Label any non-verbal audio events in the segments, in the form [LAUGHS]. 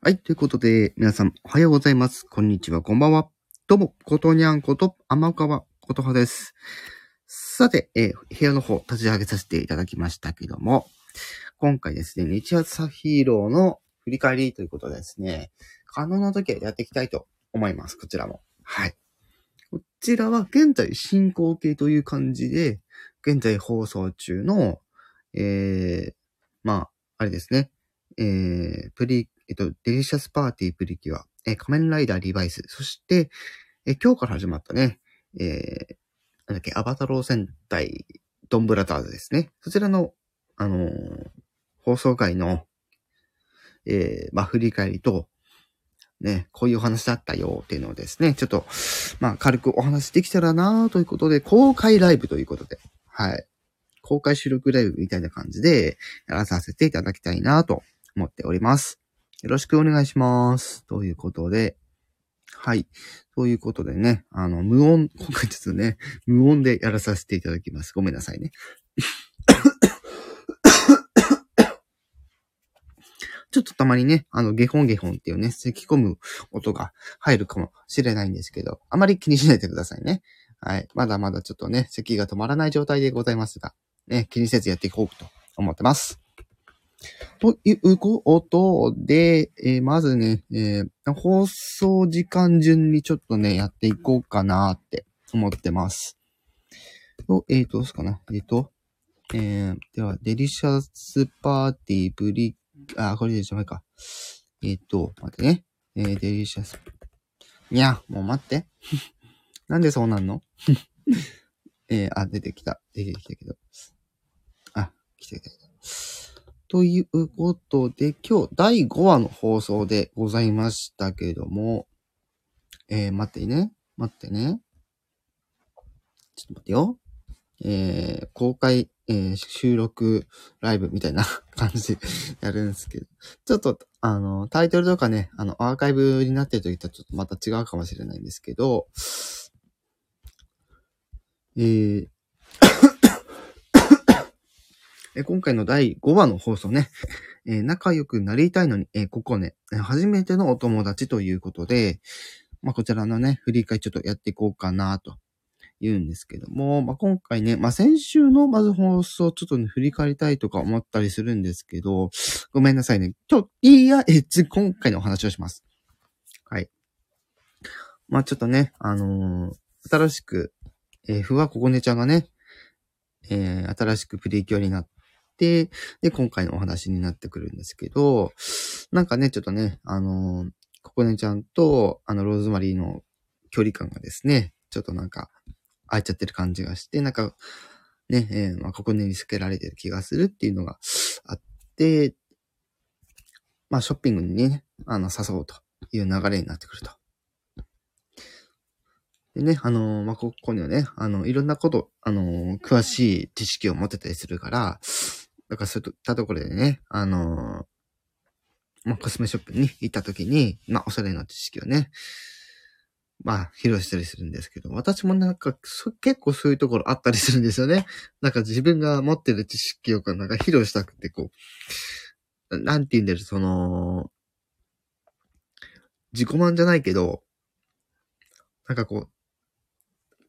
はい。ということで、皆さん、おはようございます。こんにちは、こんばんは。どうも、ことにゃんこと、天川ことはです。さて、えー、部屋の方、立ち上げさせていただきましたけども、今回ですね、日朝ヒーローの振り返りということでですね、可能な時はやっていきたいと思います。こちらも。はい。こちらは現在進行形という感じで、現在放送中の、えー、まあ、あれですね、えー、プリ、えっと、デリシャスパーティープリキュア、えー、仮面ライダーリバイス、そして、えー、今日から始まったね、えー、なんだっけ、アバタロー戦隊ドンブラザーズですね。そちらの、あのー、放送回の、えー、まあ、振り返りと、ね、こういうお話だったよっていうのをですね、ちょっと、まあ、軽くお話できたらなということで、公開ライブということで、はい。公開収録ライブみたいな感じで、やらさせていただきたいなと思っております。よろしくお願いします。ということで、はい。ということでね、あの、無音、今回ちょっとね、無音でやらさせていただきます。ごめんなさいね。[COUGHS] ちょっとたまにね、あの、ゲホンゲホンっていうね、咳込む音が入るかもしれないんですけど、あまり気にしないでくださいね。はい。まだまだちょっとね、咳が止まらない状態でございますが、ね、気にせずやっていこうと思ってます。ということで、えー、まずね、えー、放送時間順にちょっとね、やっていこうかなって思ってます。と、えっ、ー、と、どうすかな？えっ、ー、と、えー、では、デリシャスパーティーブリ、あ、これでしょ、か。えっ、ー、と、待ってね。えー、デリシャス。いや、もう待って。[LAUGHS] なんでそうなんの？[LAUGHS] えー、あ、出てきた。出てきたけど。あ、来てきた。ということで、今日第5話の放送でございましたけども、えー、待ってね。待ってね。ちょっと待ってよ。えー、公開、えー、収録ライブみたいな [LAUGHS] 感じでやるんですけど、ちょっと、あの、タイトルとかね、あの、アーカイブになってる時とちょっとまた違うかもしれないんですけど、えー、え今回の第5話の放送ね、[LAUGHS] え、仲良くなりたいのに、え、ここね、初めてのお友達ということで、まあ、こちらのね、振り返りちょっとやっていこうかなと言うんですけども、まあ、今回ね、まあ、先週のまず放送ちょっとね、振り返りたいとか思ったりするんですけど、ごめんなさいね。ちょ、いや、え、今回のお話をします。はい。まあ、ちょっとね、あのー、新しく、えー、ふわここねちゃんがね、えー、新しくプリキュアになっ、で、今回のお話になってくるんですけど、なんかね、ちょっとね、あのココネちゃんと、あの、ローズマリーの距離感がですね、ちょっとなんか、空いちゃってる感じがして、なんか、ね、えー、まあ、ココネに透けられてる気がするっていうのがあって、まあ、ショッピングにね、あの、誘おうという流れになってくると。でね、あのー、まあ、ここにはね、あの、いろんなこと、あのー、詳しい知識を持ってたりするから、だからそういったところでね、あの、まあ、コスメショップに行った時に、まあ、おしゃれな知識をね、まあ、披露したりするんですけど、私もなんか、結構そういうところあったりするんですよね。なんか自分が持ってる知識をなんか披露したくて、こう、なんて言うんだろう、その、自己満じゃないけど、なんかこう、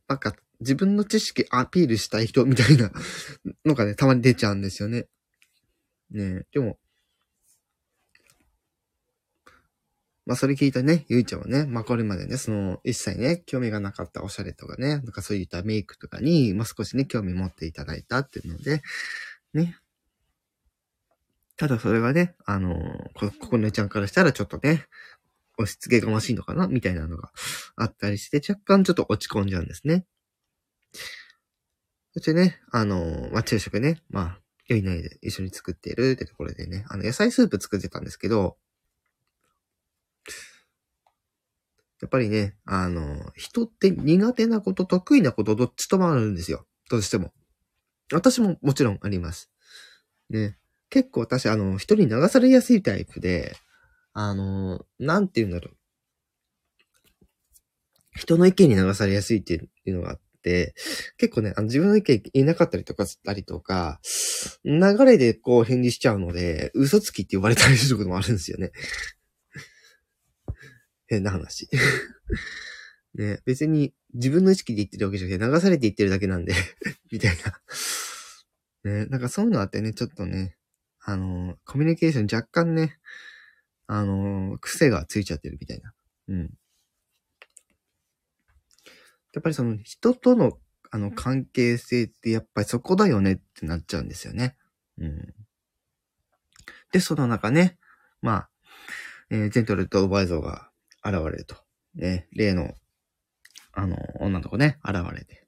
なんか自分の知識アピールしたい人みたいな [LAUGHS] のがね、たまに出ちゃうんですよね。ねでも、まあそれ聞いたね、ゆいちゃんはね、まあこれまでね、その一切ね、興味がなかったおしゃれとかね、なんかそういったメイクとかに、まあ少しね、興味持っていただいたっていうので、ね。ただそれがね、あのこ、ここねちゃんからしたらちょっとね、押し付けがましいのかなみたいなのがあったりして、若干ちょっと落ち込んじゃうんですね。そしてね、あの、まあ、昼食ね、まあ、良いないで一緒に作っているってところでね、あの、野菜スープ作ってたんですけど、やっぱりね、あの、人って苦手なこと、得意なこと、どっちともあるんですよ。どうしても。私ももちろんあります。ね。結構私、あの、人に流されやすいタイプで、あの、なんて言うんだろう。人の意見に流されやすいっていうのがあって、結構ね、あの自分の意見言えなかったりとかしたりとか、流れでこう返事しちゃうので、嘘つきって呼ばれたりすることもあるんですよね。[LAUGHS] 変な話。[LAUGHS] ね、別に自分の意識で言ってるわけじゃなくて流されて言ってるだけなんで [LAUGHS] みたいな。ね、なんかそういうのあってね、ちょっとね、あのー、コミュニケーション若干ね、あのー、癖がついちゃってるみたいな。うん。やっぱりその人とのあの関係性ってやっぱりそこだよねってなっちゃうんですよね。うん。で、その中ね、まあ、えー、ジェントルとバーゾーが現れると。ね、例の、あの、女の子ね、現れて。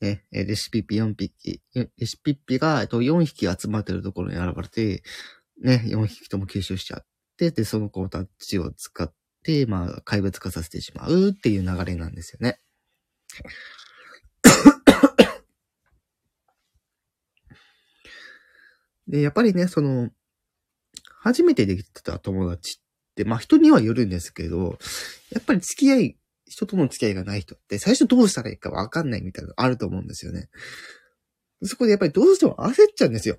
ね、レシピッピ4匹、レシピッピが、と、4匹集まってるところに現れて、ね、4匹とも吸収しちゃって、で、その子たちを使って、まあ、怪物化させてしまうっていう流れなんですよね。[COUGHS] で、やっぱりね、その、初めてできてた友達って、まあ人にはよるんですけど、やっぱり付き合い、人との付き合いがない人って最初どうしたらいいかわかんないみたいなのあると思うんですよね。そこでやっぱりどうしても焦っちゃうんですよ。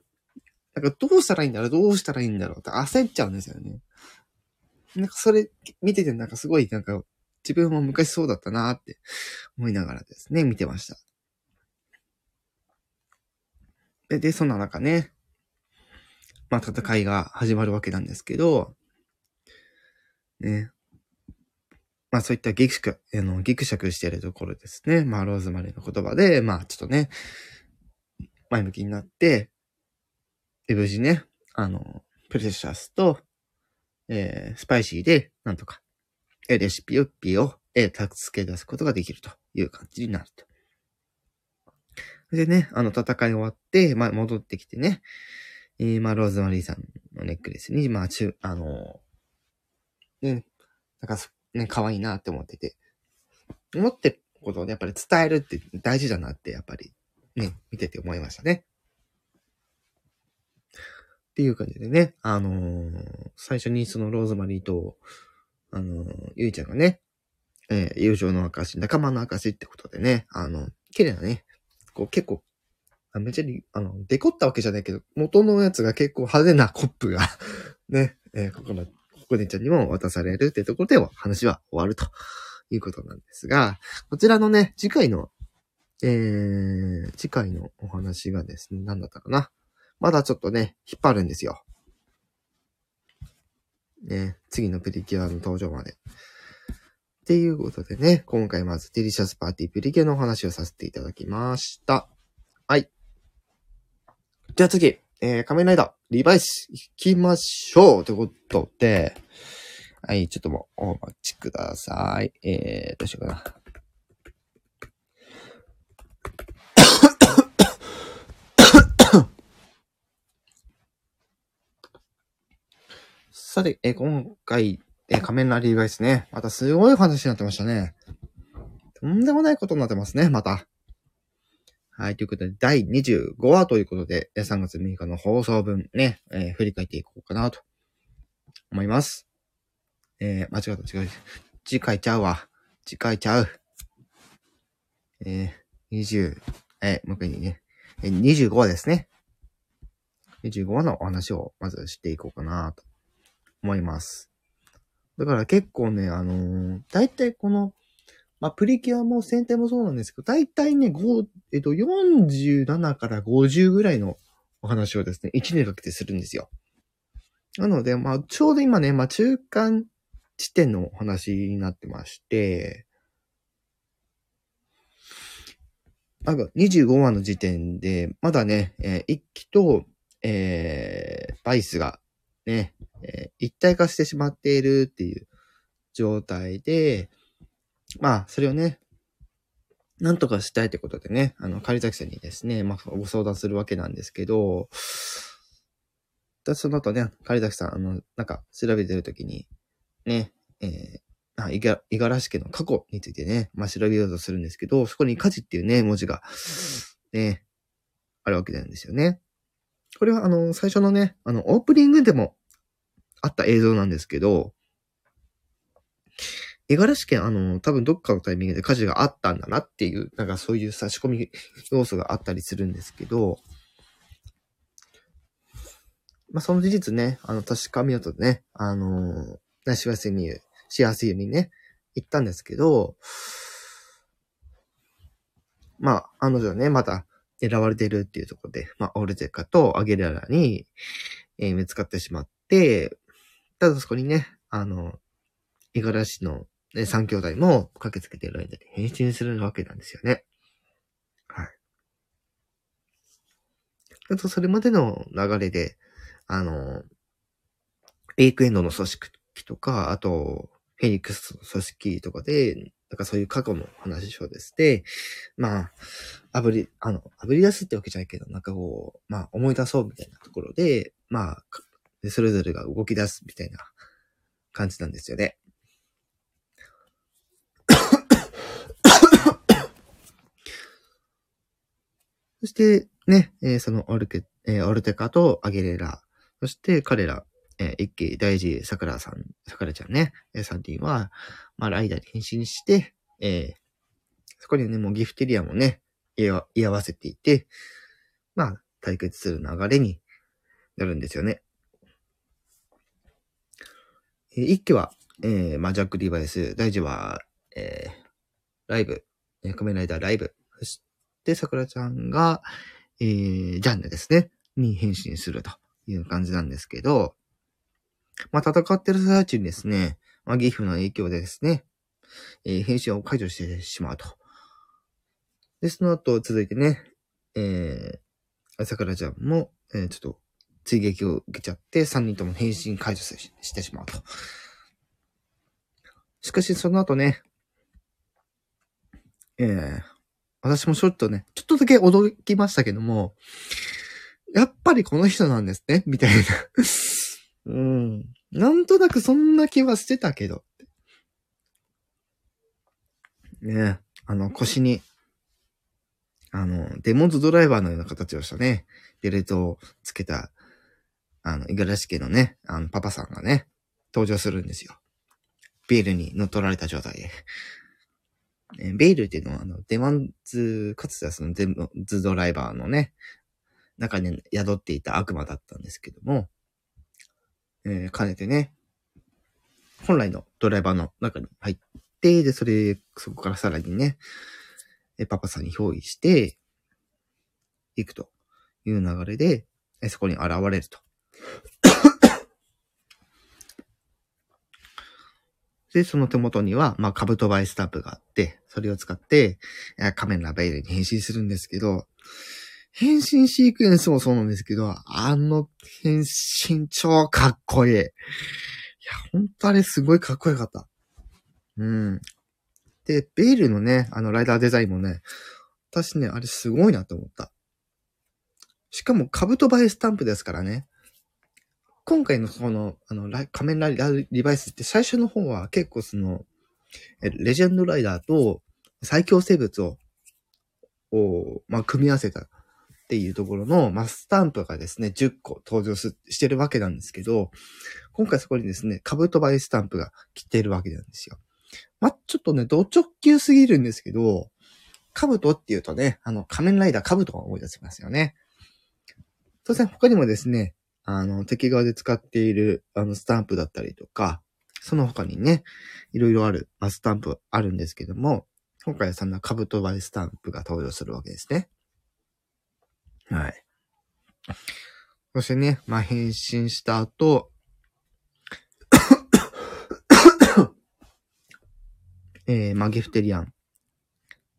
なんかどうしたらいいんだろうどうしたらいいんだろうって焦っちゃうんですよね。なんかそれ見ててなんかすごいなんか自分も昔そうだったなって思いながらですね、見てました。で、で、そんな中ね、まあ戦いが始まるわけなんですけど、ね。まあそういったギクシャク、あの、ギクシャクしているところですね。まあローズマリーの言葉で、まあちょっとね、前向きになって、で、無事ね、あの、プレシャスと、えー、スパイシーで、なんとか、えレシピを、ピを、えー、助け出すことができるという感じになると。でね、あの、戦い終わって、まあ、戻ってきてね、えー、まあ、ローズマリーさんのネックレスに、まあ、ちゅ、あのー、ね、なんか、ね、可愛いなって思ってて、思ってることをね、やっぱり伝えるって大事だなって、やっぱり、ね、見てて思いましたね。っていう感じでね、あのー、最初にそのローズマリーと、あのー、ゆいちゃんがね、えー、友情の証、仲間の証ってことでね、あの、綺麗なね、こう結構、あめちゃり、あの、デコったわけじゃないけど、元のやつが結構派手なコップが [LAUGHS] ね、えー、ここの、ここねちゃんにも渡されるってところでは話は終わるということなんですが、こちらのね、次回の、えー、次回のお話がですね、何だったかな。まだちょっとね、引っ張るんですよ。ね、次のプリキュアの登場まで。っていうことでね、今回まずデリシャスパーティープリキュアのお話をさせていただきました。はい。じゃあ次、えー、仮面ライダー、リバイス行きましょうということで、はい、ちょっともうお待ちください。えー、どうしようかな。さて、え今回、え仮面ライダーですね。またすごい話になってましたね。とんでもないことになってますね、また。はい、ということで、第25話ということで、3月6日の放送分ね、えー、振り返っていこうかなと思います。えー、間違った、違う。次回ちゃうわ。次回ちゃう。えー、20、えー、もう一回ね、えー、25話ですね。25話のお話をまずしていこうかなと思います。だから結構ね、あのー、大体この、まあ、プリキュアも戦隊もそうなんですけど、大体ね、5、えっと、47から50ぐらいのお話をですね、1年かけてするんですよ。なので、まあ、ちょうど今ね、まあ、中間地点のお話になってまして、なんか25話の時点で、まだね、えー、一期と、えー、バイスがね、えー、一体化してしまっているっていう状態で、まあ、それをね、なんとかしたいってことでね、あの、仮崎さんにですね、まあ、ご相談するわけなんですけど、だその後ね、仮崎さん、あの、なんか、調べてるときに、ね、えー、あ、いが、いがらし家の過去についてね、まあ、調べようとするんですけど、そこに火事っていうね、文字が、ね、あるわけなんですよね。これは、あの、最初のね、あの、オープニングでもあった映像なんですけど、五十嵐県、あの、多分どっかのタイミングで火事があったんだなっていう、なんかそういう差し込み要素があったりするんですけど、まあ、その事実ね、あの、確かめようとね、あのー、幸せに、幸せにね、行ったんですけど、まあ、あの女はね、また狙われてるっていうところで、まあ、オルテカとアゲララに、えー、見つかってしまって、ただそこにね、あの、五十嵐の、ね、三兄弟も駆けつけてる間に変身するわけなんですよね。はい。あと、それまでの流れで、あの、エイクエンドの組織とか、あと、フェニックスの組織とかで、なんかそういう過去の話をですね、まあ、あぶり、あの、あぶり出すってわけじゃないけど、なんかこう、まあ思い出そうみたいなところで、まあ、それぞれが動き出すみたいな感じなんですよね。[COUGHS] そして、ね、えー、そのオルケ、えー、オルテカとアゲレラ、そして彼ら、えー、一気大事、桜さん、桜ちゃんね、えー、3人は、まあ、ライダーに変身して、えー、そこにね、もうギフテリアもね、居合わせていて、まあ、対決する流れになるんですよね。一期は、えー、ま、ジャック・リバイス、大事は、えー、ライブ、仮面ライダーライブ、そして、桜ちゃんが、えー、ジャンヌですね、に変身するという感じなんですけど、まあ、戦ってる最中にですね、まあ、ギフの影響でですね、えー、変身を解除してしまうと。で、その後続いてね、えー、桜ちゃんも、えー、ちょっと追撃を受けちゃって、3人とも変身解除してしまうと。しかし、その後ね、えー、私もちょっとね、ちょっとだけ驚きましたけども、やっぱりこの人なんですね、みたいな [LAUGHS] うん。なんとなくそんな気はしてたけど。ねあの、腰に、あの、デモンズドライバーのような形をしたね、ベルトをつけた、あの、五十嵐家のね、あの、パパさんがね、登場するんですよ。ベールに乗っ取られた状態で。えベールっていうのは、あの、デモンズ、かつてはそのデモンズドライバーのね、中に宿っていた悪魔だったんですけども、えー、兼ねてね、本来のドライバーの中に入って、で、それ、そこからさらにね、えパパさんに憑依して、行くという流れで、えそこに現れると。で、その手元には、まあ、カブトバイスタンプがあって、それを使って、仮面ラベルに変身するんですけど、変身シークエンスもそうなんですけど、あの変身超かっこいい。いや、ほんとあれすごいかっこよかった。うん。で、ベールのね、あのライダーデザインもね、私ね、あれすごいなと思った。しかも、カブトバイスタンプですからね。今回のこの、あの、仮面ライダーリバイスって最初の方は結構その、レジェンドライダーと最強生物を、をまあ、組み合わせたっていうところの、まあ、スタンプがですね、10個登場すしてるわけなんですけど、今回そこにですね、カブトバイスタンプが来てるわけなんですよ。まあ、ちょっとね、ド直球すぎるんですけど、カブトっていうとね、あの、仮面ライダーカブトが思い出せますよね。当然他にもですね、あの、敵側で使っている、あの、スタンプだったりとか、その他にね、いろいろある、まあ、スタンプあるんですけども、今回はそんなカブトバイスタンプが登場するわけですね。はい。そしてね、まあ、変身した後、[COUGHS] えー、まあ、ゲフテリアン。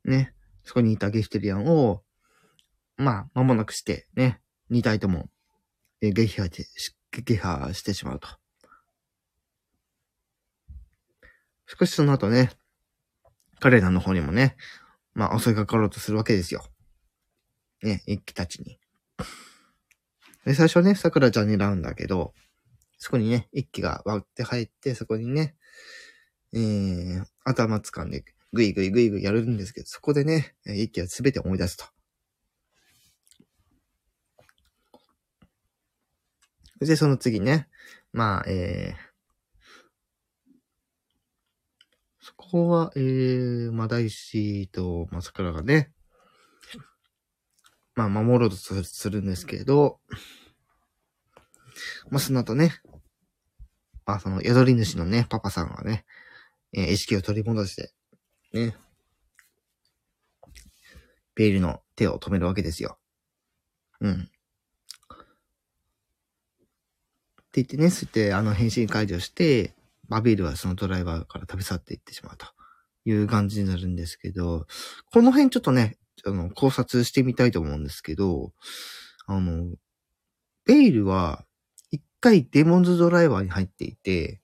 ね。そこにいたゲフテリアンを、まあ、間もなくして、ね。二体とも、えー、撃破で、撃破してしまうと。少しその後ね、彼らの方にもね、まあ、襲いかかろうとするわけですよ。ね、一気たちに。で、最初ね、桜ちゃん狙うんだけど、そこにね、一気が割って入って、そこにね、えー、頭掴んで、ぐいぐいぐいぐいやるんですけど、そこでね、一気はすべて思い出すと。で、その次ね、まあ、えー、そこは、えー、まあ、大師と、まあ、桜がね、まあ、守ろうとするんですけど、まあ、その後ね、まあ、その、宿り主のね、パパさんはね、えー、意識を取り戻して、ね、ベイルの手を止めるわけですよ。うん。って言ってね、そうやってあの返信解除して、バビールはそのドライバーから飛び去っていってしまうという感じになるんですけど、この辺ちょっとね、あの、考察してみたいと思うんですけど、あの、ベイルは一回デモンズドライバーに入っていて、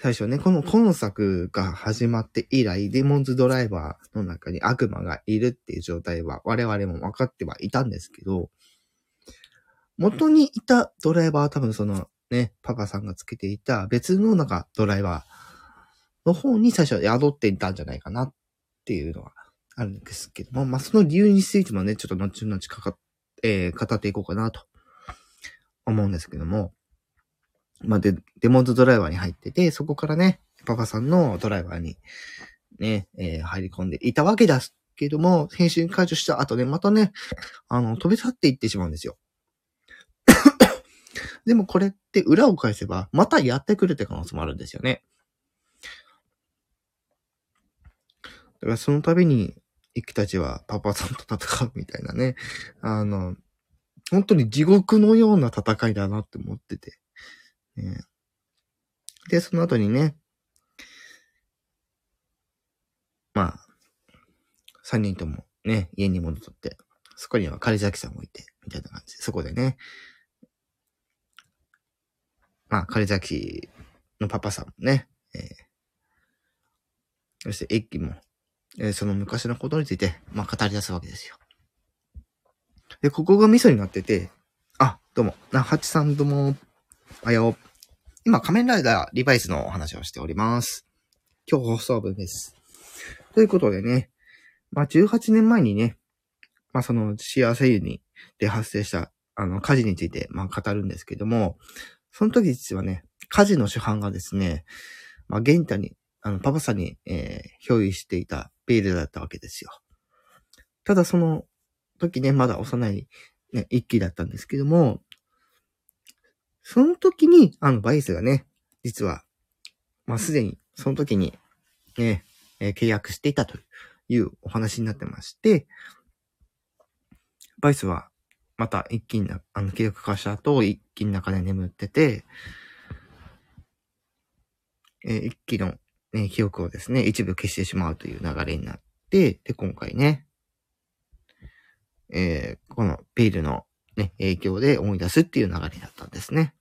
最初ね、この今作が始まって以来、デモンズドライバーの中に悪魔がいるっていう状態は我々も分かってはいたんですけど、元にいたドライバーは多分そのね、パパさんがつけていた別のなんかドライバーの方に最初は宿っていたんじゃないかなっていうのはあるんですけども、まあその理由についてもね、ちょっと後々かか、えー、語っていこうかなと思うんですけども、まあ、で、デモンズドライバーに入ってて、そこからね、パパさんのドライバーに、ね、えー、入り込んでいたわけですけども、編集解除した後ね、またね、あの、飛び去っていってしまうんですよ。でもこれって裏を返せば、またやってくるって可能性もあるんですよね。だからその度に、イクたちはパパさんと戦うみたいなね。あの、本当に地獄のような戦いだなって思ってて。ね、で、その後にね、まあ、三人ともね、家に戻って、そこには狩崎さんもいて、みたいな感じで、そこでね、まあ、狩崎のパパさんもね、えー、そして、駅も、えー、その昔のことについて、まあ、語り出すわけですよ。で、ここが味噌になってて、あ、どうも、な、はちさんどうも、おはよう。今、仮面ライダーリバイスのお話をしております。今日放送分です。ということでね、まあ、18年前にね、まあ、その幸せ湯に、で発生した、あの、火事について、まあ、語るんですけども、その時実はね、火事の主犯がですね、まあ、ゲンタに、あの、パパさんに、えー、憑依していたベールだったわけですよ。ただその時ね、まだ幼い、ね、一期だったんですけども、その時に、あの、バイスがね、実は、まあ、すでに、その時に、ね、えー、契約していたというお話になってまして、バイスは、また一気に、あの、契約化した後、一気に中で眠ってて、えー、一気の、ね、記憶をですね、一部消してしまうという流れになって、で、今回ね、えー、このペイルのね、影響で思い出すっていう流れだったんですね。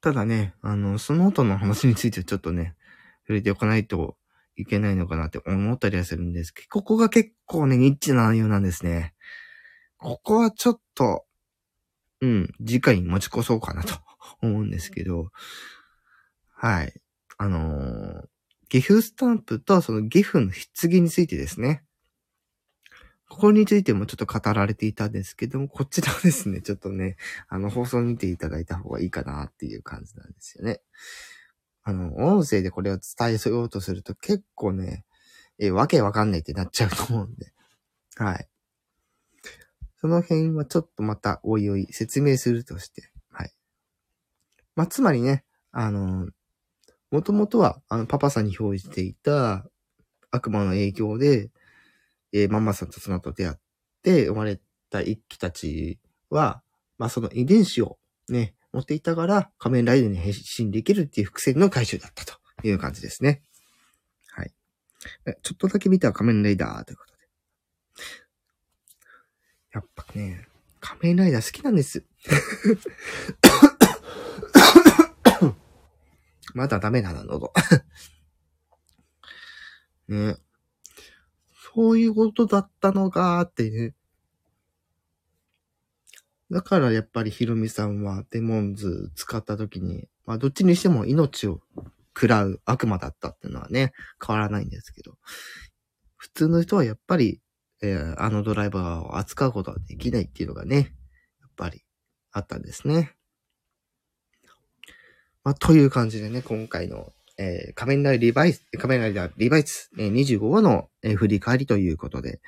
ただね、あの、その後の話についてちょっとね、触れておかないといけないのかなって思ったりはするんですけど、ここが結構ね、ニッチな内容なんですね。ここはちょっと、うん、次回に持ち越そうかなと思うんですけど、はい。あのー、岐阜スタンプとその岐阜の棺についてですね。ここについてもちょっと語られていたんですけども、こちらですね、ちょっとね、あの、放送見ていただいた方がいいかなっていう感じなんですよね。あの、音声でこれを伝えようとすると結構ね、え、わけわかんないってなっちゃうと思うんで。はい。その辺はちょっとまたおいおい説明するとして。はい。まあ、つまりね、あの、もともとは、あの、パパさんに表示していた悪魔の影響で、えー、ママさんとその後出会って生まれた一機たちは、まあその遺伝子をね、持っていたから仮面ライダーに変身できるっていう伏線の回収だったという感じですね。はい。ちょっとだけ見た仮面ライダーということで。やっぱね、仮面ライダー好きなんです。[COUGHS] まだダメだな、喉。[LAUGHS] ね。そういうことだったのかーってね。だからやっぱりヒロミさんはデモンズ使った時に、まあどっちにしても命を食らう悪魔だったっていうのはね、変わらないんですけど、普通の人はやっぱり、えー、あのドライバーを扱うことはできないっていうのがね、やっぱりあったんですね。まあ、という感じでね、今回の、えー、仮面ライダーリバイス、仮面ライダーリバイス、えー、25話の、えー、振り返りということで、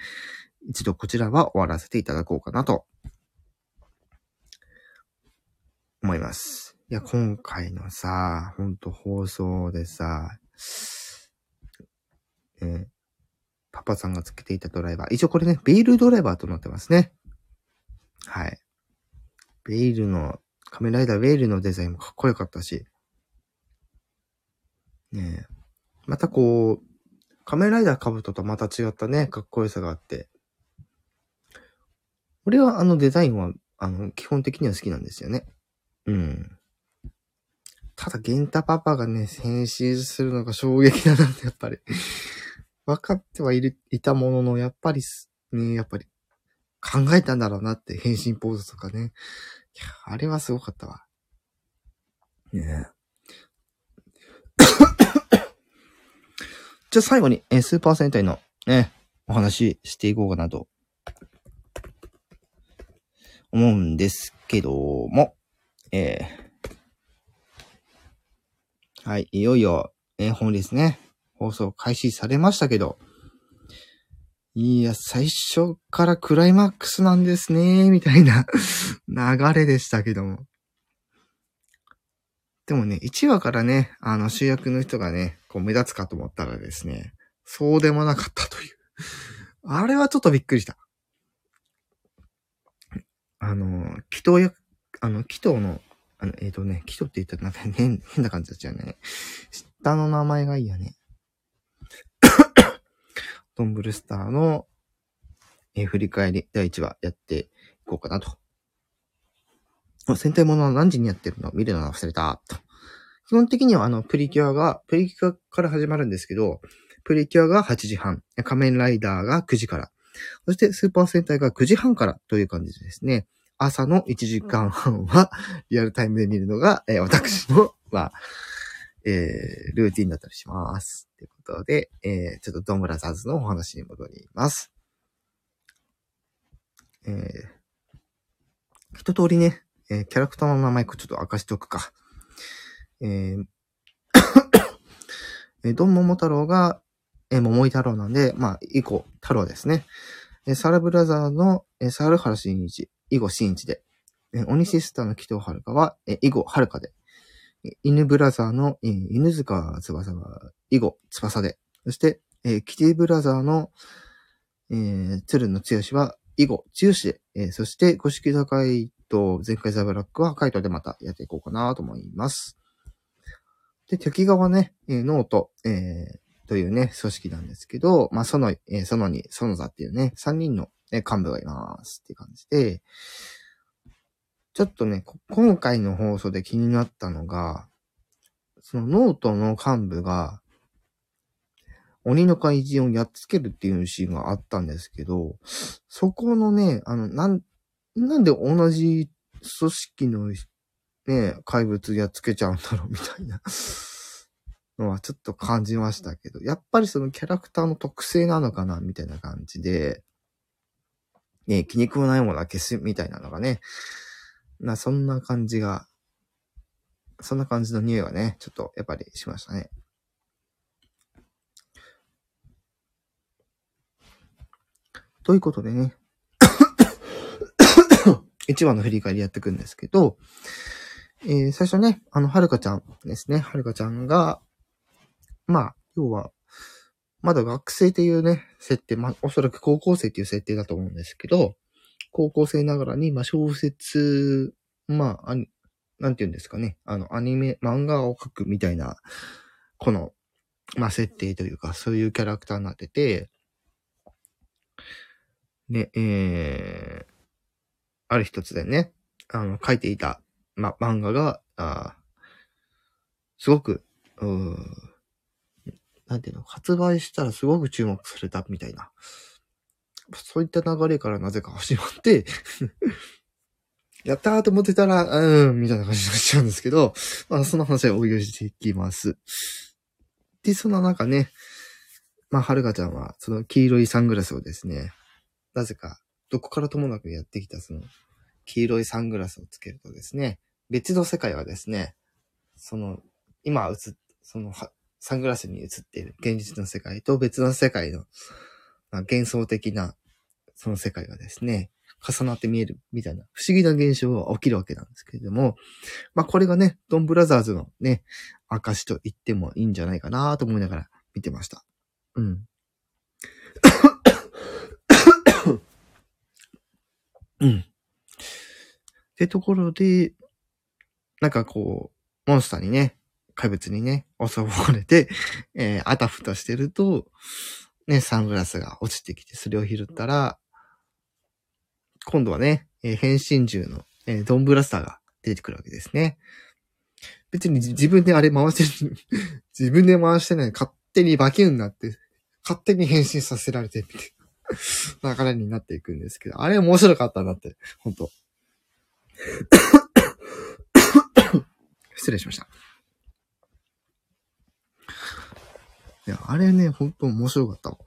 一度こちらは終わらせていただこうかなと、思います。いや、今回のさ、ほんと放送でさ、えー、パパさんがつけていたドライバー。一応これね、ベイルドライバーとなってますね。はい。ベイルの、仮面ライダーベイルのデザインもかっこよかったし。ねえ。またこう、仮面ライダーカブトとまた違ったね、かっこよさがあって。俺はあのデザインは、あの、基本的には好きなんですよね。うん。ただ、ゲンタパパがね、変身するのが衝撃だなって、やっぱり [LAUGHS] 分かってはいる、いたものの、やっぱり、ね、やっぱり、考えたんだろうなって、変身ポーズとかね。いや、あれはすごかったわ。ねえ。[COUGHS] じゃあ最後に、えスーパー戦隊のね、お話していこうかなと、思うんですけども、えー、はい、いよいよ、えー、本ですね。放送開始されましたけど、いや、最初からクライマックスなんですね、みたいな流れでしたけども。でもね、1話からね、あの主役の人がね、こう目立つかと思ったらですね、そうでもなかったという。あれはちょっとびっくりした。あの、祈祷や、あの、祈祷の、あの、えっ、ー、とね、祈祷って言ったらなんか変、変な感じだっちゃうね。下の名前がいいやね。[COUGHS] トンブルスターの、えー、振り返り第1話やっていこうかなと。戦隊ものは何時にやってるの？見るの忘れた。と。基本的にはあの、プリキュアが、プリキュアから始まるんですけど、プリキュアが8時半、仮面ライダーが9時から、そしてスーパー戦隊が9時半からという感じですね。朝の1時間半はリアルタイムで見るのが、えー、私の、まあ、えー、ルーティンだったりします。ということで、えー、ちょっとドンブラザーズのお話に戻ります。えー、一通りね、えー、キャラクターの名前ちょっと明かしておくか。えー、[COUGHS] えー、ドンモモ太郎が、えー、桃井太郎なんで、まあ、以降、太郎ですね。えー、サラブラザーの、えー、サルハラ新一、以後新一で、えー、鬼シスターの紀藤遥は、えー、以後遥で、犬ブラザーの、え、犬塚翼は、以後、翼で。そして、えー、キティブラザーの、えー、鶴の剛は、以後、剛で。えー、そして、五色高いと、前回ザブラックは、カイトでまたやっていこうかなと思います。で、敵側ね、えー、脳人、えー、というね、組織なんですけど、まあ、その、えー、そのに、その座っていうね、三人の、ね、幹部がいますっていう感じで、ちょっとね、今回の放送で気になったのが、その脳人の幹部が、鬼の怪人をやっつけるっていうシーンがあったんですけど、そこのね、あの、なん、なんで同じ組織のね、怪物やっつけちゃうんだろうみたいなのはちょっと感じましたけど、やっぱりそのキャラクターの特性なのかなみたいな感じで、ね、気に食わないものは消すみたいなのがね、な、そんな感じが、そんな感じの匂いはね、ちょっとやっぱりしましたね。ということでね、[COUGHS] 1話の振り返りやっていくんですけど、えー、最初ね、あの、はるかちゃんですね。はるかちゃんが、まあ、要は、まだ学生っていうね、設定、まあ、おそらく高校生っていう設定だと思うんですけど、高校生ながらに、まあ、小説、まあ、なんて言うんですかね。あの、アニメ、漫画を描くみたいな、この、まあ、設定というか、そういうキャラクターになってて、で、えー、ある一つでね、あの、書いていた、ま、漫画が、あすごく、うなんていうの、発売したらすごく注目されたみたいな。そういった流れからなぜか始まって [LAUGHS] やったーと思ってたら、うん、みたいな感じになっちゃうんですけど、まあ、その話はお用していきます。で、その中ね、まあ、はるかちゃんは、その黄色いサングラスをですね、なぜか、どこからともなくやってきたその、黄色いサングラスをつけるとですね、別の世界はですね、その、今映っ、その、サングラスに映っている現実の世界と別の世界の、まあ、幻想的な、その世界がですね、重なって見えるみたいな不思議な現象が起きるわけなんですけれども、まあこれがね、ドンブラザーズのね、証と言ってもいいんじゃないかなと思いながら見てました。うん。[COUGHS] うん。ってところで、なんかこう、モンスターにね、怪物にね、襲われて、えー、あたふたしてると、ね、サングラスが落ちてきて、それを拾ったら、今度はね、えー、変身銃の、えー、ドンブラスターが出てくるわけですね。別に自分であれ回してる、[LAUGHS] 自分で回してない、勝手にバキュンになって、勝手に変身させられて、みたいな [LAUGHS] 流れになっていくんですけど、あれ面白かったなって、本当 [COUGHS] 失礼しました。いや、あれね、ほんと面白かったわ。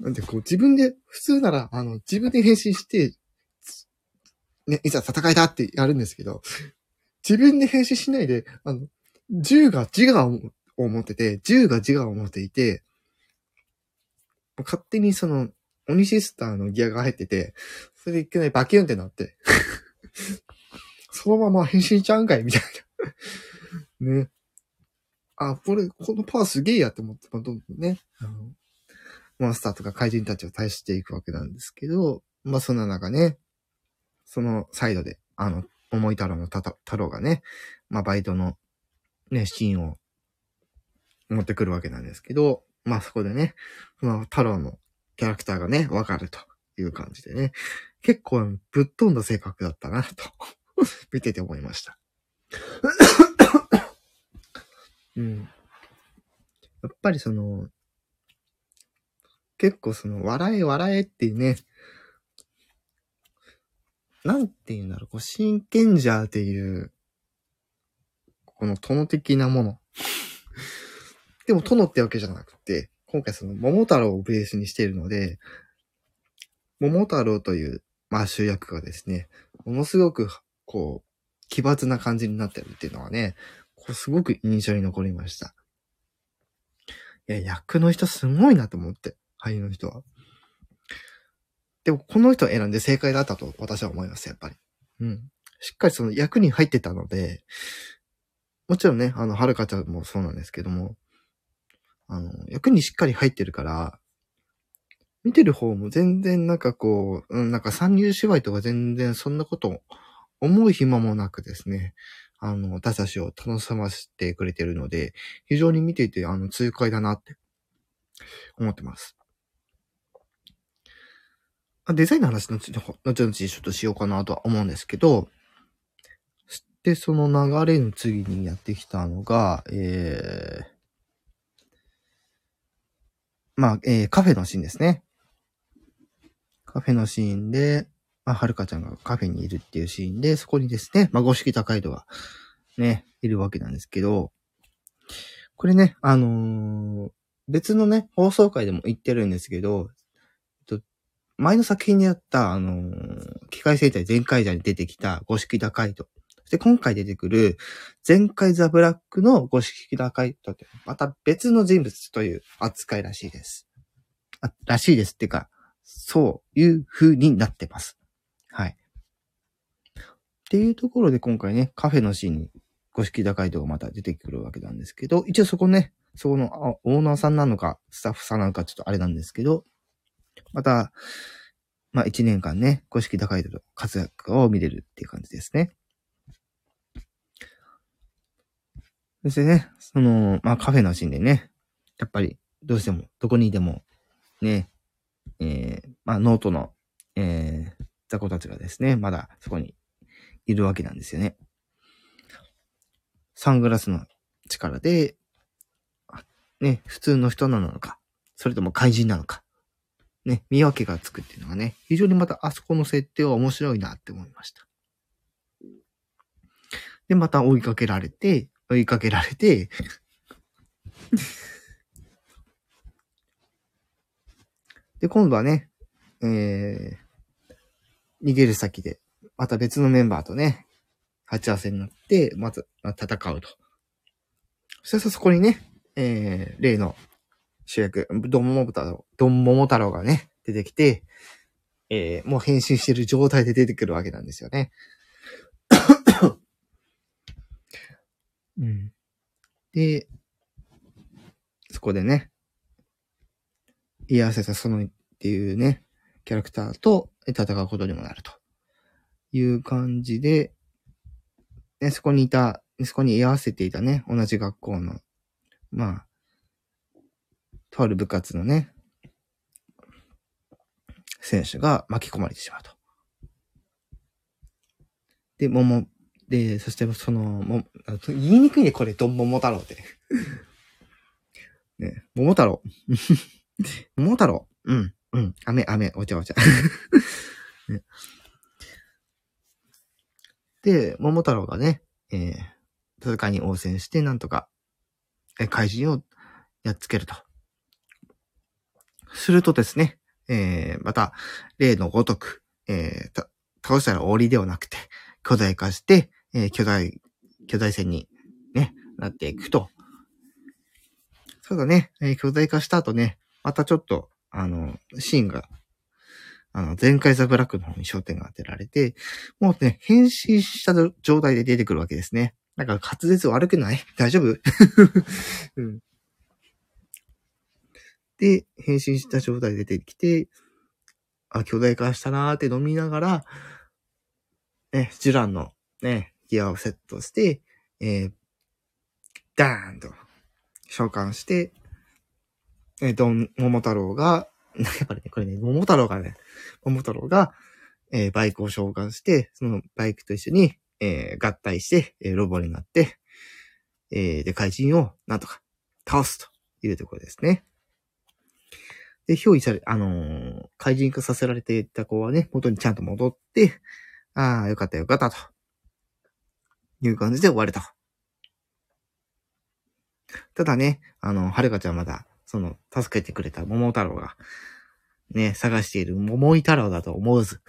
なんでこう自分で、普通なら、あの、自分で変身して、ね、いざ戦いだってやるんですけど、自分で変身しないで、あの、銃が自我を持ってて、銃が自我を持っていて、勝手にその、鬼シスターのギアが入ってて、それでいきなりバキュンってなって [LAUGHS] そのまま変身しちゃうんかいみたいなね。あ、これ、このパワーすげえやって思って、どんどんね、あの、モンスターとか怪人たちを対していくわけなんですけど、まあそんな中ね、そのサイドで、あの、桃井太郎の太郎がね、まあバイトのね、シーンを持ってくるわけなんですけど、まあそこでね、その太郎のキャラクターがね、わかるという感じでね、結構ぶっ飛んだ性格だったな、と [LAUGHS] 見てて思いました。うん。やっぱりその、結構その、笑え笑えっていうね、なんて言うんだろう、こう、真剣じゃっていう、この殿的なもの。でも殿ってわけじゃなくて、今回その桃太郎をベースにしているので、桃太郎という、まあ主役がですね、ものすごく、こう、奇抜な感じになってるっていうのはね、これすごく印象に残りました。いや、役の人すごいなと思って、俳優の人は。でも、この人を選んで正解だったと私は思います、やっぱり。うん。しっかりその役に入ってたので、もちろんね、あの、はるかちゃんもそうなんですけども、あの、役にしっかり入ってるから、見てる方も全然なんかこう、うん、なんか参入芝居とか全然そんなこと思う暇もなくですね、あの、私たちを楽しませてくれてるので、非常に見ていて、あの、痛快だなって思ってます。デザインの話のち、後々ちょっとしようかなとは思うんですけど、で、その流れの次にやってきたのが、えー、まあ、えー、カフェのシーンですね。カフェのシーンで、まあ、はるかちゃんがカフェにいるっていうシーンで、そこにですね、まあ、五色高井戸が、ね、いるわけなんですけど、これね、あのー、別のね、放送回でも言ってるんですけど、前の作品にあった、あのー、機械生態全開者に出てきた五色高井戸。そして今回出てくる、全開ザブラックの五色高井戸って、また別の人物という扱いらしいです。あ、らしいですっていうか、そういう風になってます。はい。っていうところで今回ね、カフェのシーンに五色高いとがまた出てくるわけなんですけど、一応そこね、そこのオーナーさんなのか、スタッフさんなのかちょっとあれなんですけど、また、まあ一年間ね、五色高いと活躍を見れるっていう感じですね。そしてね、その、まあカフェのシーンでね、やっぱりどうしても、どこにいても、ね、えー、まあノートの、えー、雑魚たちがですね、まだそこにいるわけなんですよね。サングラスの力で、ね、普通の人なのか、それとも怪人なのか、ね、見分けがつくっていうのがね、非常にまたあそこの設定は面白いなって思いました。で、また追いかけられて、追いかけられてで、今度はね、えー、逃げる先で、また別のメンバーとね、鉢合わせになって、まず、まあ、戦うと。そしてそこにね、えー、例の主役、ドンモモ太郎、ドンモモ太郎がね、出てきて、えー、もう変身してる状態で出てくるわけなんですよね。うん。で、そこでね、居合わせたそのっていうね、キャラクターと戦うことにもなるという感じで、ね、そこにいた、そこに居合わせていたね、同じ学校の、まあ、とある部活のね、選手が巻き込まれてしまうと。で、桃、で、そしてその、も、言いにくいね、これ、どん桃太郎って。[LAUGHS] ね、桃太郎。[LAUGHS] 桃太郎。うん、うん。飴、飴、お茶お茶。[LAUGHS] ね、で、桃太郎がね、えー、戦いに応戦して、なんとか、え、怪人をやっつけると。するとですね、えー、また、例のごとく、えー、倒したら終わりではなくて、巨大化して、えー、巨大、巨大戦に、ね、なっていくと。そうだね、えー、巨大化した後ね、またちょっと、あの、シーンが、あの、前回ザブラックの方に焦点が当てられて、もうね、変身した状態で出てくるわけですね。なんか滑舌悪くない？大丈夫？[LAUGHS] うん。で、変身した状態で出てきて、あ、巨大化したなーって飲みながら、ね、ジュランのね、ギアをセットして、えー、ダーンと召喚して、えー、ドン、桃太郎が、[LAUGHS] やっぱりね、これね、桃太郎がね、桃太郎が、えー、バイクを召喚して、そのバイクと一緒に、えー、合体して、えー、ロボになって、えー、で、怪人をなんとか倒すというところですね。で、憑依され、あのー、怪人化させられていた子はね、元にちゃんと戻って、ああ、よかったよかったと。いう感じで終われた。ただね、あの、はるかちゃんまだ、その、助けてくれた桃太郎が、ね、探している桃井太郎だと思わず。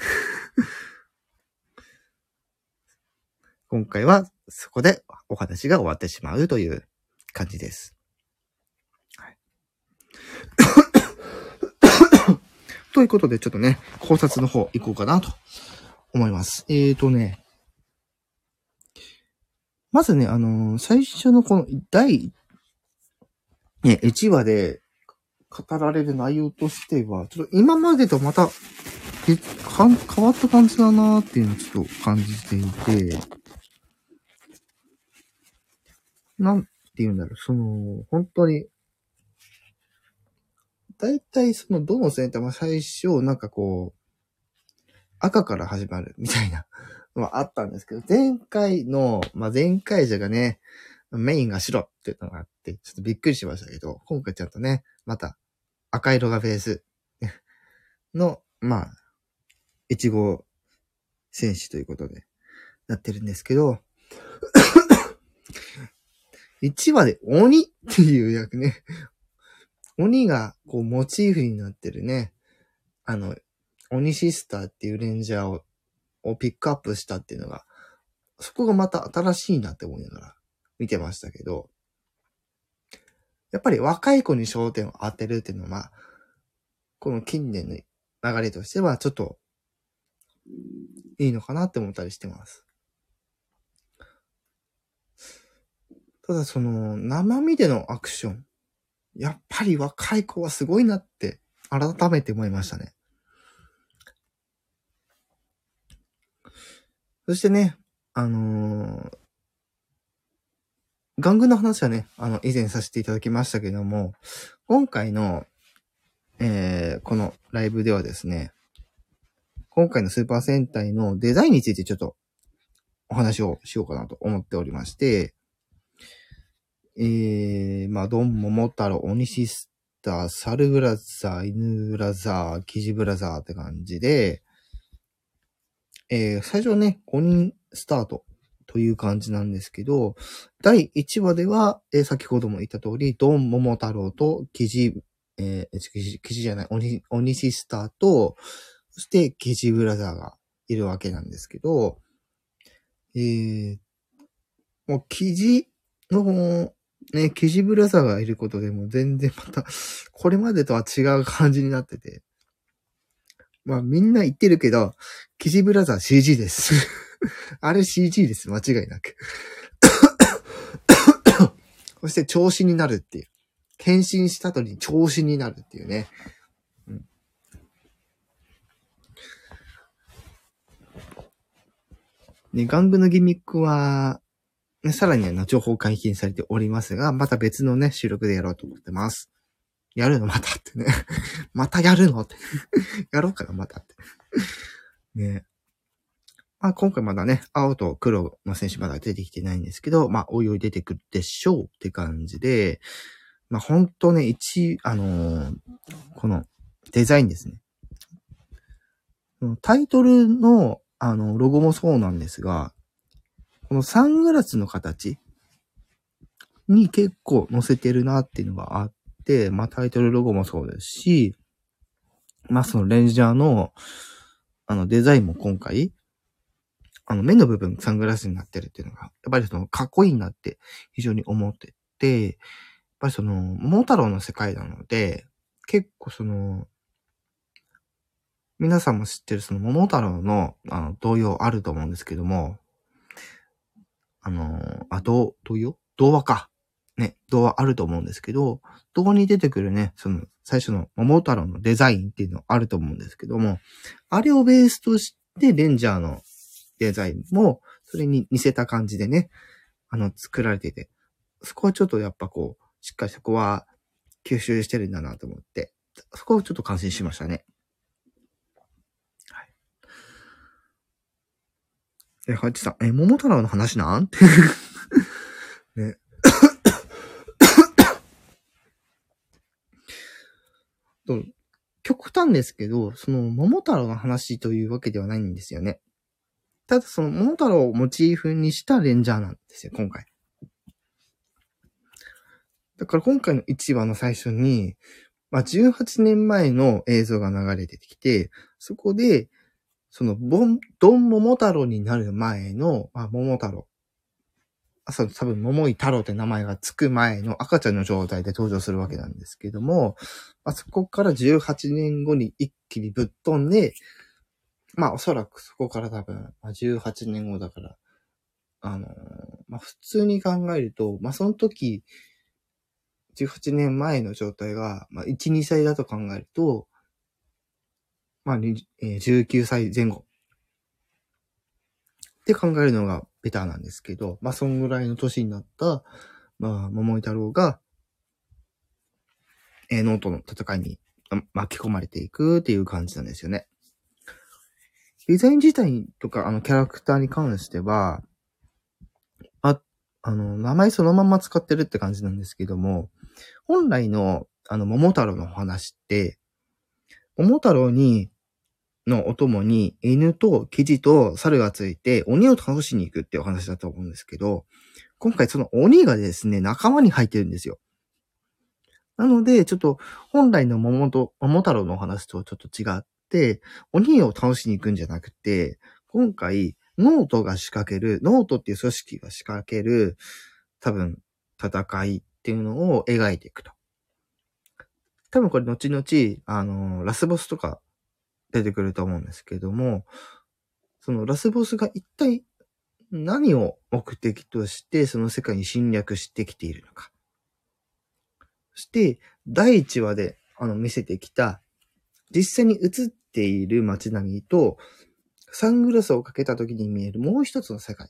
[LAUGHS] 今回は、そこでお話が終わってしまうという感じです。はい、[COUGHS] ということで、ちょっとね、考察の方行こうかなと思います。えーとね、まずね、あのー、最初のこの第、ね、1話で語られる内容としては、ちょっと今までとまた、変わった感じだなーっていうのをちょっと感じていて、なんて言うんだろう、その、本当に、大体その、どのセンターも最初、なんかこう、赤から始まるみたいなまああったんですけど、前回の、まあ前回者がね、メインが白っていうのがあって、ちょっとびっくりしましたけど、今回ちゃんとね、また赤色がベースの、まあ、1号戦士ということで、なってるんですけど、[COUGHS] 1話で鬼っていう役ね、鬼がこうモチーフになってるね、あの、鬼シスターっていうレンジャーををピックアップしたっていうのが、そこがまた新しいなって思いながら見てましたけど、やっぱり若い子に焦点を当てるっていうのは、この近年の流れとしてはちょっといいのかなって思ったりしてます。ただその生身でのアクション、やっぱり若い子はすごいなって改めて思いましたね。そしてね、あのー、玩具の話はね、あの、以前させていただきましたけども、今回の、えー、このライブではですね、今回のスーパー戦隊のデザインについてちょっとお話をしようかなと思っておりまして、えー、まあ、ドン、モモタロ、オニシスター、サルブラザー、イヌブラザー、キジブラザーって感じで、えー、最初ね、5人スタートという感じなんですけど、第1話では、えー、先ほども言った通り、ドン・モモ太郎と、キジ、えー、キジ、キジじゃない、オニ、オニシスターと、そして、キジブラザーがいるわけなんですけど、えー、もう記事の、ね、記事ブラザーがいることでも全然また、これまでとは違う感じになってて。まあみんな言ってるけど、記事ブラザー CG です。あれ CG です。間違いなく。[COUGHS] そして調子になるっていう。変身した後に調子になるっていうね。うん、ね、玩具のギミックは、ね、さらには後ほど解禁されておりますが、また別のね、収録でやろうと思ってます。やるのまたってね。[LAUGHS] またやるのって。[LAUGHS] やろうかな、またって。ね。まあ、今回まだね、青と黒の選手まだ出てきてないんですけど、まあ、おいおい出てくるでしょうって感じで、まあ、本当ね、一、あのーこのデザインですね。タイトルの、あの、ロゴもそうなんですが、このサングラスの形に結構載せてるなっていうのがあって、まあタイトルロゴもそうですし、まあそのレンジャーの、あのデザインも今回、あの目の部分サングラスになってるっていうのが、やっぱりそのかっこいいなって非常に思ってて、やっぱりその、桃太郎の世界なので、結構その、皆さんも知ってるその桃太郎のあの童謡あると思うんですけども、あの、あ、童、童謡？童話か。ね、童話あると思うんですけど、童話に出てくるね、その最初の桃太郎のデザインっていうのあると思うんですけども、あれをベースとしてレンジャーのデザインも、それに似せた感じでね、あの、作られてて、そこはちょっとやっぱこう、しっかりそこは吸収してるんだなと思って、そこをちょっと感心しましたね。はい。え、はちさん、え、桃太郎の話なん？て。[LAUGHS] [COUGHS] ね。極端ですけど、その桃太郎の話というわけではないんですよね。ただその桃太郎をモチーフにしたレンジャーなんですよ、今回。だから今回の1話の最初に、まあ、18年前の映像が流れてきて、そこで、その、ボン、ドン桃太郎になる前の、まあ、桃太郎。朝、多分、桃井太郎って名前がつく前の赤ちゃんの状態で登場するわけなんですけども、まあ、そこから18年後に一気にぶっ飛んで、まあ、おそらくそこから多分、まあ、18年後だから、あのーまあ、普通に考えると、まあ、その時、18年前の状態が、まあ、1、2歳だと考えると、まあ、えー19歳前後。って考えるのがベターなんですけど、まあ、そんぐらいの年になった、まあ、桃井太郎が、えーノートの戦いに巻き込まれていくっていう感じなんですよね。デザイン自体とか、あの、キャラクターに関しては、あ、あの、名前そのまま使ってるって感じなんですけども、本来の、あの、桃太郎の話って、桃太郎に、のお供に犬とキジと猿がついて鬼を倒しに行くっていう話だと思うんですけど、今回その鬼がですね、仲間に入ってるんですよ。なので、ちょっと本来の桃と、桃太郎の話とはちょっと違っ、鬼を倒しに行くんじゃなくて、今回、脳人が仕掛ける、脳人っていう組織が仕掛ける、多分、戦いっていうのを描いていくと。多分これ後々、あの、ラスボスとか出てくると思うんですけども、そのラスボスが一体何を目的としてその世界に侵略してきているのか。そして、第1話であの見せてきた、実際に映っている街並みと、サングラスをかけた時に見えるもう一つの世界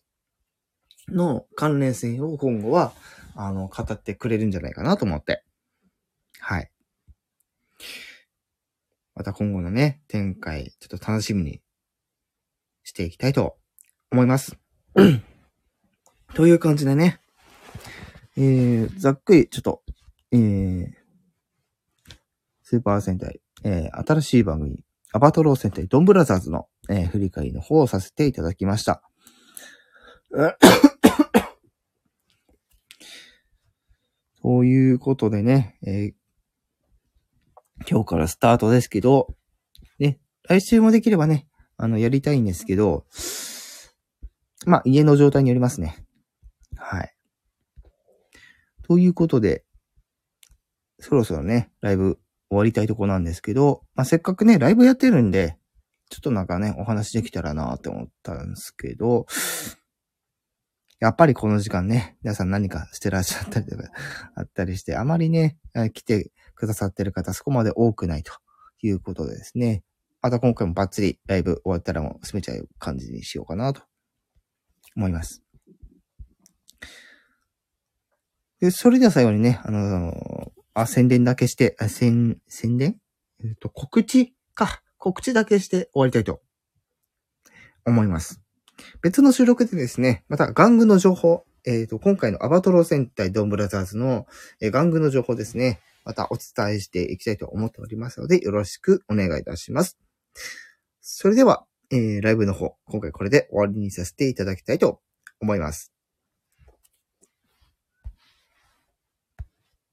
の関連性を今後は、あの、語ってくれるんじゃないかなと思って。はい。また今後のね、展開、ちょっと楽しみにしていきたいと思います。[CLEARS THROAT] という感じでね、えー、ざっくり、ちょっと、えー、スーパー戦隊、えー、新しい番組、アバトロー戦隊ドンブラザーズの、えー、振り返りの方をさせていただきました。[COUGHS] ということでね、えー今日からスタートですけど、ね、来週もできればね、あの、やりたいんですけど、まあ、家の状態によりますね。はい。ということで、そろそろね、ライブ終わりたいとこなんですけど、まあ、せっかくね、ライブやってるんで、ちょっとなんかね、お話できたらなって思ったんですけど、やっぱりこの時間ね、皆さん何かしてらっしゃったりとかあったりして、あまりね、来てくださってる方そこまで多くないということでですね、また今回もバッツリライブ終わったらもう閉めちゃう感じにしようかなと思います。で、それでは最後にね、あのあ、宣伝だけして、あ宣、宣伝？えっ、と、告知か。告知だけして終わりたいと思います。別の収録でですね、また玩具の情報、えっ、と、今回のアバトロ戦隊ドンブラザーズの、えー玩具の情報ですね、またお伝えしていきたいと思っておりますので、よろしくお願いいたします。それでは、えーライブの方、今回これで終わりにさせていただきたいと思います。